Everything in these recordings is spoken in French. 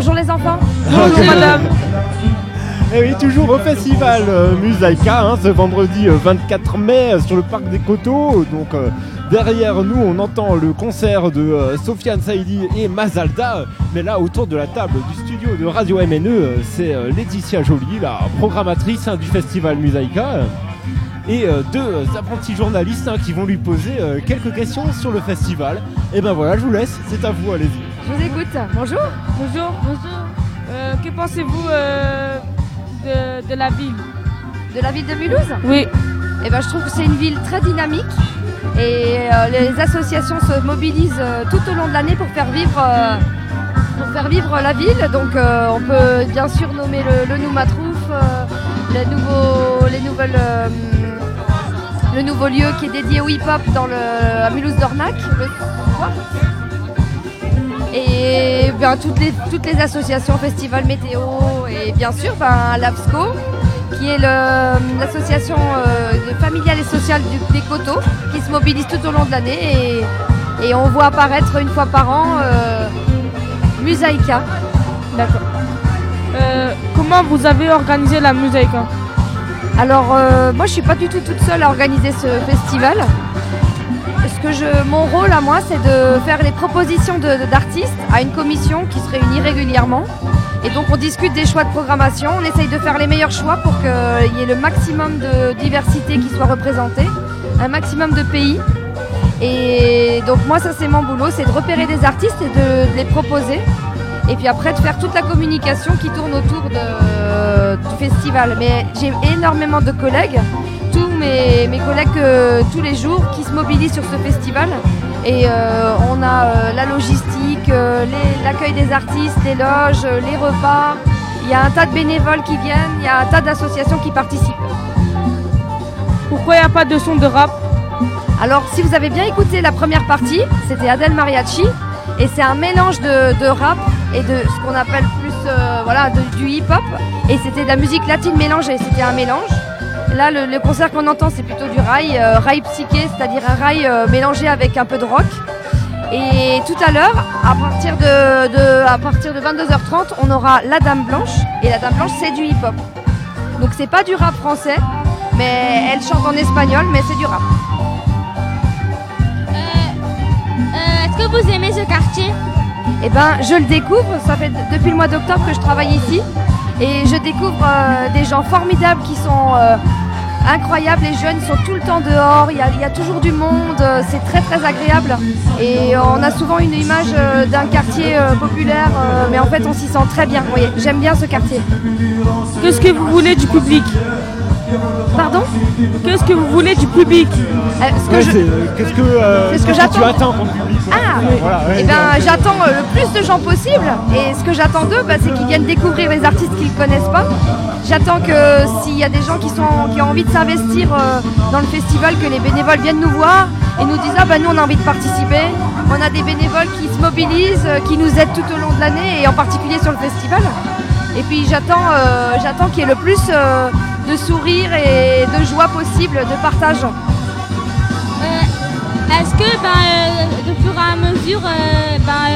Bonjour les enfants. Bonjour madame. Et oui, toujours au festival euh, Musaika, hein, ce vendredi euh, 24 mai euh, sur le parc des Coteaux. Donc euh, derrière nous, on entend le concert de euh, Sofiane Saïdi et Mazalda. Mais là, autour de la table du studio de Radio MNE, euh, c'est euh, Laetitia Joly, la programmatrice hein, du festival Musaika. Et euh, deux euh, apprentis journalistes hein, qui vont lui poser euh, quelques questions sur le festival. Et ben voilà, je vous laisse, c'est à vous, allez-y. Je vous écoute. Bonjour. Bonjour. Bonjour. Euh, que pensez-vous euh, de, de la ville? De la ville de Mulhouse? Oui. Eh ben, je trouve que c'est une ville très dynamique et euh, les associations se mobilisent tout au long de l'année pour faire vivre, pour faire vivre la ville. Donc on peut bien sûr nommer le, le Noumatrouf, les, nouveaux, les nouvelles, le nouveau lieu qui est dédié au hip-hop dans le, à Mulhouse-Dornac le soir. Et bien, toutes, les, toutes les associations, Festival Météo et bien sûr ben, l'ABSCO qui est l'association euh, familiale et sociale du- des coteaux, qui se mobilise tout au long de l'année et, et on voit apparaître une fois par an euh, Musaïka. D'accord. Euh, comment vous avez organisé la hein Alors euh, moi je suis pas du tout toute seule à organiser ce festival. Ce que je, mon rôle à moi c'est de faire les propositions d'artistes à une commission qui se réunit régulièrement. Et donc on discute des choix de programmation, on essaye de faire les meilleurs choix pour qu'il y ait le maximum de diversité qui soit représentée, un maximum de pays. Et donc moi ça c'est mon boulot, c'est de repérer des artistes et de, les proposer. Et puis après de faire toute la communication qui tourne autour de- du festival. Mais j'ai énormément de collègues, mes, mes collègues euh, tous les jours qui se mobilisent sur ce festival. Et euh, on a euh, la logistique, l'accueil des artistes, les loges, les repas. Il y a un tas de bénévoles qui viennent, il y a un tas d'associations qui participent. Pourquoi il n'y a pas de son de rap? Alors, si vous avez bien écouté la première partie, c'était Adèle Mariachi, et c'est un mélange de, de rap et de ce qu'on appelle plus voilà, de- du hip-hop, et c'était de la musique latine mélangée, c'était un mélange. Là, le, le concert qu'on entend, c'est plutôt du rail, euh, rail psyché, c'est-à-dire un rail euh, mélangé avec un peu de rock. Et tout à l'heure, à partir de, de- à partir de 22h30, on aura La Dame Blanche, et La Dame Blanche, c'est du hip-hop. Donc c'est pas du rap français, mais elle chante en espagnol, mais c'est du rap. Euh, Est-ce que vous aimez ce quartier? Eh ben, je le découvre. Ça fait depuis le mois d'octobre que je travaille ici. Et je découvre euh, des gens formidables qui sont euh, incroyables. Les jeunes sont tout le temps dehors. Il y a, toujours du monde. euh, C'est très, très agréable. Et on a souvent une image euh, d'un quartier euh, populaire. euh, mais en fait, on s'y sent très bien. J'aime bien ce quartier. Qu'est-ce que vous voulez du public? Pardon Qu'est-ce que vous voulez du public Euh, Ouais, je- euh, Qu'est-ce que, euh, que tu j'attends. attends comme public ouais. Ah Voilà, ouais, Eh ben, j'attends euh, le plus de gens possible. Et ce que j'attends d'eux, bah, c'est qu'ils viennent découvrir les artistes qu'ils ne connaissent pas. J'attends que s'il y a des gens qui, sont, qui ont envie de s'investir euh, dans le festival, que les bénévoles viennent nous voir et nous disent Ah bah nous on a envie de participer. On a des bénévoles qui se mobilisent, qui nous aident tout au long de l'année et en particulier sur le festival. Et puis j'attends euh, j'attends qu'il y ait le plus de sourires et de joie possible, de partage. Euh, Est-ce que ben, euh, de fur et à mesure, euh, ben,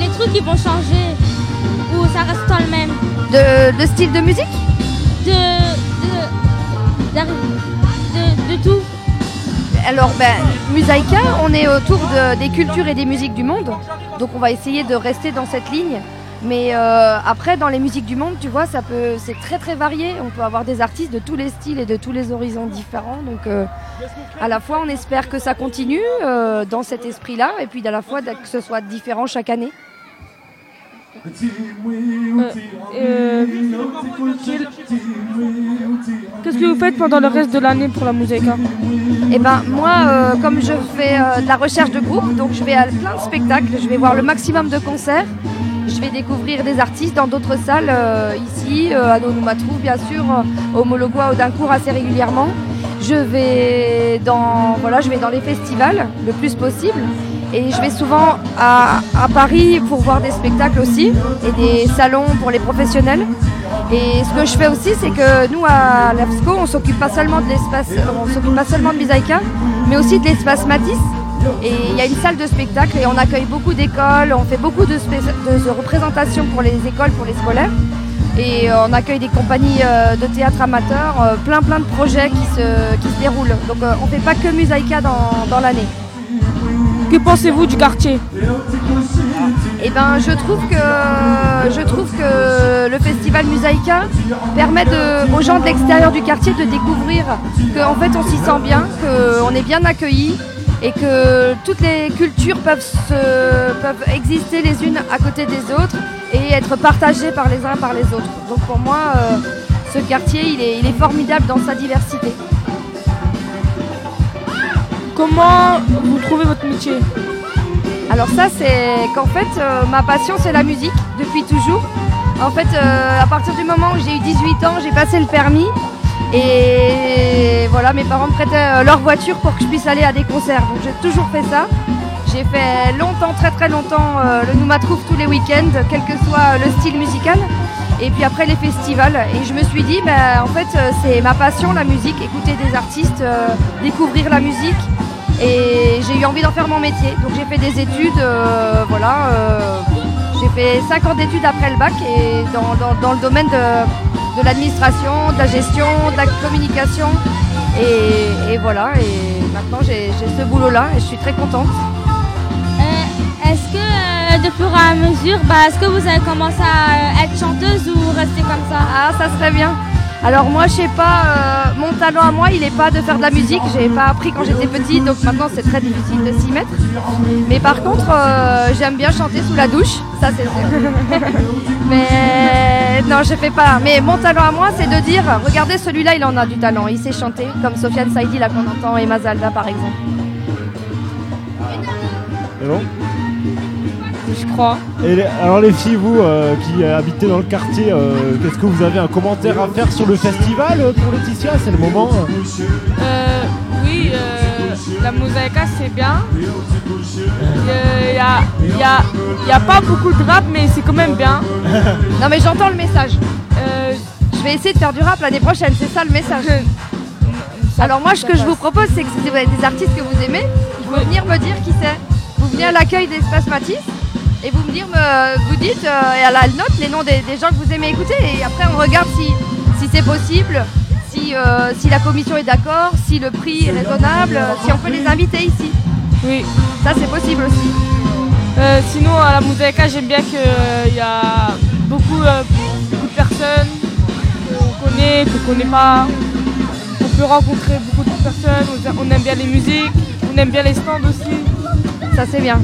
les trucs ils vont changer ou ça reste dans le même? De, de style de musique? De, de, de, de tout Alors, ben, Musaïka, on est autour de- des cultures et des musiques du monde. Donc, on va essayer de rester dans cette ligne. Mais euh, après, dans les musiques du monde, tu vois, ça peut, c'est très très varié. On peut avoir des artistes de tous les styles et de tous les horizons différents. Donc, euh, à la fois, on espère que ça continue euh, dans cet esprit-là, et puis à la fois que ce soit différent chaque année. Qu'est-ce que vous faites pendant le reste de l'année pour la musique hein? Et ben moi, comme je fais de la recherche de groupe, donc je vais à plein de spectacles, je vais voir le maximum de concerts, je vais découvrir des artistes dans d'autres salles euh, ici, euh, à Noumatrou bien sûr, euh, au Mologois, au Dincourt assez régulièrement. Je vais dans voilà, je vais dans les festivals le plus possible. Et je vais souvent à, Paris pour voir des spectacles aussi et des salons pour les professionnels. Et ce que je fais aussi, c'est que nous à l'AFSCO, on s'occupe pas seulement de l'espace, on s'occupe pas seulement de Misaïka, mais aussi de l'espace Matisse. Et il y a une salle de spectacle et on accueille beaucoup d'écoles, on fait beaucoup de, représentations pour les écoles, pour les scolaires. Et euh, on accueille des compagnies euh, de théâtre amateurs, euh, plein plein de projets qui se, qui se déroulent. Donc on ne fait pas que Musaïka dans, dans l'année. Que pensez-vous du quartier? Et ben je trouve que je trouve que le festival Musaïka permet de- aux gens de l'extérieur du quartier de découvrir qu'en fait on s'y sent bien, qu'on est bien accueillis et que toutes les cultures peuvent, se- peuvent exister les unes à côté des autres et être partagées par les uns par les autres. Donc pour moi euh, ce quartier il est, il est formidable dans sa diversité. Comment vous trouvez votre métier? Alors ça c'est qu'en fait euh, ma passion c'est la musique depuis toujours. En fait euh, à partir du moment où j'ai eu 18 ans j'ai passé le permis et voilà mes parents me prêtaient euh, leur voiture pour que je puisse aller à des concerts. Donc j'ai toujours fait ça. J'ai fait longtemps, très très longtemps euh, le Nouma tous les week-ends, quel que soit le style musical. Et puis après les festivals. Et je me suis dit, ben, en fait euh, c'est ma passion la musique, écouter des artistes, euh, découvrir la musique et j'ai eu envie d'en faire mon métier. Donc j'ai fait des études, euh, voilà, euh, j'ai fait 5 ans d'études après le bac et dans- dans le domaine de, de l'administration, de la gestion, de la communication. Et, et voilà, et maintenant j'ai j'ai ce boulot-là et je suis très contente. Euh, est-ce que euh, de fur et à mesure, bah, est-ce que vous avez commencé à euh, être chanteuse ou rester comme ça? Ah, ça serait bien. Alors moi, je sais pas, euh, mon talent à moi, il n'est pas de faire de la musique. J'ai pas appris quand j'étais petite, donc maintenant c'est très difficile de s'y mettre. Mais par contre, euh, j'aime bien chanter sous la douche, ça c'est sûr. Mais non, je fais pas. Mais mon talent à moi, c'est de dire, regardez celui-là, il en a du talent, il sait chanter, comme Sofiane Saïdi là qu'on entend et Mazalda par exemple. C'est bon? Je crois. Et les- alors les filles, vous euh, qui habitez dans le quartier, euh, qu'est-ce que vous avez un commentaire à faire sur le festival euh, pour Laetitia? C'est le moment. Euh, oui, euh, la mosaïka c'est bien. Il n'y a, y a, y a pas beaucoup de rap, mais c'est quand même bien. Non mais j'entends le message. Euh, Je vais essayer de faire du rap l'année prochaine, c'est ça le message. Alors moi, ce que je vous propose, c'est que si vous avez des artistes que vous aimez, vous venir me dire qui c'est. Vous venez à l'accueil d'Espace Matisse et vous me dire, me- vous dites euh, et à la note les noms des, des gens que vous aimez écouter et après on regarde si, si c'est possible, si, euh, si la commission est d'accord, si le prix est raisonnable, euh, si on peut les inviter ici. oui. Ça c'est possible aussi. Euh, sinon, à la mosaïka, j'aime bien qu'il y a beaucoup, beaucoup de personnes qu'on connaît, qu'on connaît pas. On peut rencontrer beaucoup de personnes. On- On aime bien les musiques, on aime bien les stands aussi. Ça c'est bien.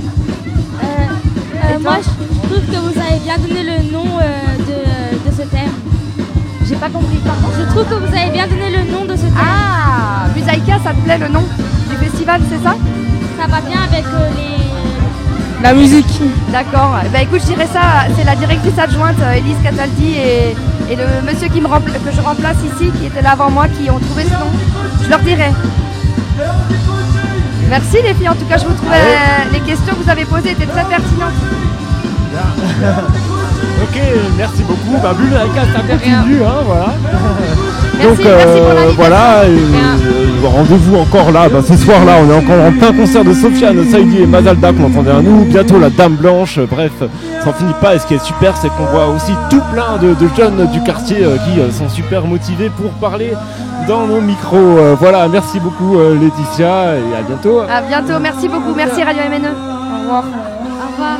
Moi, je trouve que vous avez bien donné le nom euh, de, de ce thème. J'ai pas compris, pardon. Je trouve que vous avez bien donné le nom de ce thème. Ah, Musaïka, ça te plaît le nom du festival, c'est ça? Ça va bien avec euh, les... La musique. D'accord. Bah écoute, je dirais ça, c'est la directrice adjointe euh, Elise Cataldi et, et le monsieur qui me rempla- que je remplace ici, qui était là avant moi, qui ont trouvé ce nom. Je leur dirai. Merci les filles, en tout cas je vous trouvais euh, les questions que vous avez posées étaient très pertinentes. Ok, merci beaucoup. Bah, Bulgaria, ça De rien. continue, hein, voilà. Merci, Donc euh, merci pour l'invitation. voilà, et, euh, rendez-vous encore là, bah, ce soir là, on est encore en plein concert de Sofiane, Saïdi et Mazalda qu'on entendait à nous, bientôt la Dame Blanche, euh, bref, ça n'en finit pas et ce qui est super c'est qu'on voit aussi tout plein de, de jeunes du quartier euh, qui euh, sont super motivés pour parler dans nos micros. Euh, voilà, merci beaucoup euh, Laetitia et à bientôt. À bientôt, merci beaucoup, merci Radio MNE. Au revoir. Au revoir.